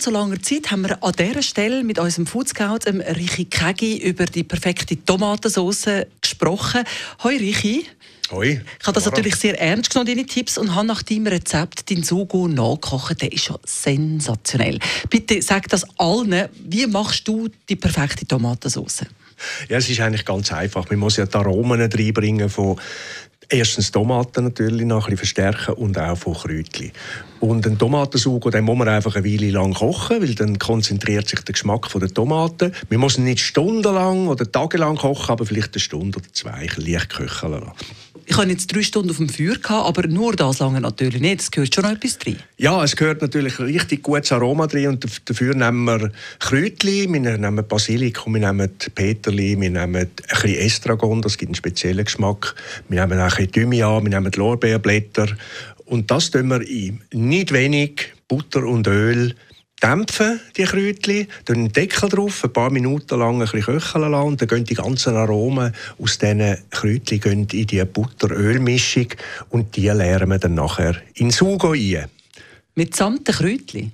Nicht so langer Zeit haben wir an dieser Stelle mit unserem Food Scout, dem Richi Kegi, über die perfekte Tomatensauce gesprochen. Hoi Richi. Hoi. Ich habe das natürlich sehr ernst genommen, deine Tipps, und habe nach deinem Rezept den Sugo nachgekocht. Der ist schon sensationell. Bitte sag das allen. Wie machst du die perfekte Tomatensauce? Ja, es ist eigentlich ganz einfach. Man muss ja die Aromen reinbringen von erstens Tomaten natürlich noch ein bisschen verstärken und auch von Kräutchen. Und einen Tomatensugo, den muss man einfach eine Weile lang kochen, weil dann konzentriert sich der Geschmack der Tomaten. Man muss ihn nicht stundenlang oder tagelang kochen, aber vielleicht eine Stunde oder zwei leicht köcheln lassen. Ich habe jetzt drei Stunden auf dem Feuer gehabt, aber nur das lange natürlich nicht. Es gehört schon noch etwas drin. Ja, es gehört natürlich richtig gutes Aroma drin und dafür nehmen wir Kräutchen, wir nehmen Basilikum, wir nehmen Peterli, wir nehmen ein bisschen Estragon, das gibt einen speziellen Geschmack. Wir nehmen auch ein bisschen Thymian, wir nehmen Lorbeerblätter und das tun wir in nicht wenig Butter und Öl dämpfen, die Kräutchen, dann einen Deckel drauf, ein paar Minuten lang ein bisschen köcheln lassen und dann gehen die ganzen Aromen aus diesen Kräutchen in die Butter-Öl-Mischung und die leeren wir dann nachher in Sugo ein. Mit samt den Kräutchen?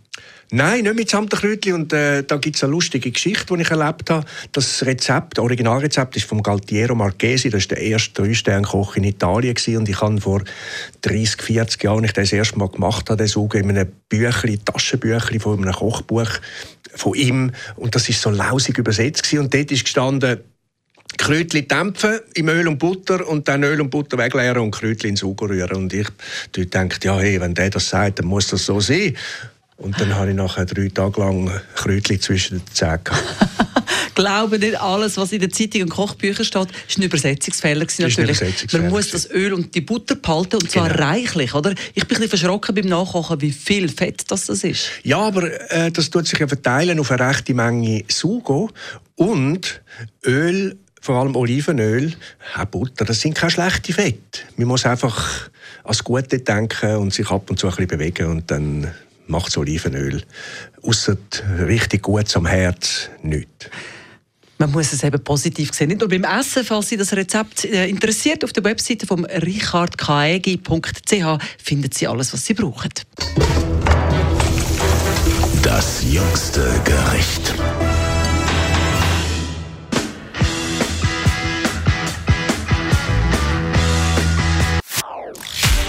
Nein, nicht mit Samtenkräutchen. Und äh, da gibt es eine lustige Geschichte, die ich erlebt habe. Das Rezept, das Originalrezept ist von Galtiero Marchesi. Das war der erste Drei-Sterne-Koch in Italien. Gewesen. Und ich habe vor 30, 40 Jahren, als ich das erste Mal gemacht habe, das in einem Büchlein, Taschenbüchlein von einem Kochbuch von ihm. Und das ist so lausig übersetzt. Gewesen. Und dort ist gestanden, Kräutchen dämpfen im Öl und Butter und dann Öl und Butter wegleeren und Kräutchen in Sugo rühren. Und ich dachte, ja, hey, wenn der das sagt, dann muss das so sein. Und dann habe ich nachher drei Tage lang Kräutchen zwischen den Zähnen glaube nicht alles, was in der Zeitung und Kochbüchern steht, ist ein Übersetzungsfehler natürlich. Übersetzungsfehler Man muss das Öl und die Butter behalten und zwar genau. reichlich, oder? Ich bin ein bisschen verschrocken beim Nachkochen, wie viel Fett das, das ist. Ja, aber äh, das tut sich ja verteilen auf eine rechte Menge Sugo und Öl vor allem Olivenöl, auch Butter, das sind keine schlechten Fette. Man muss einfach ans Gute denken und sich ab und zu ein bisschen bewegen und dann macht das Olivenöl. Außer richtig gut am Herz nichts. Man muss es eben positiv sehen. Nicht nur beim Essen, falls Sie das Rezept äh, interessiert, auf der Webseite von richardkaegi.ch finden Sie alles, was Sie brauchen. Das jüngste Gericht.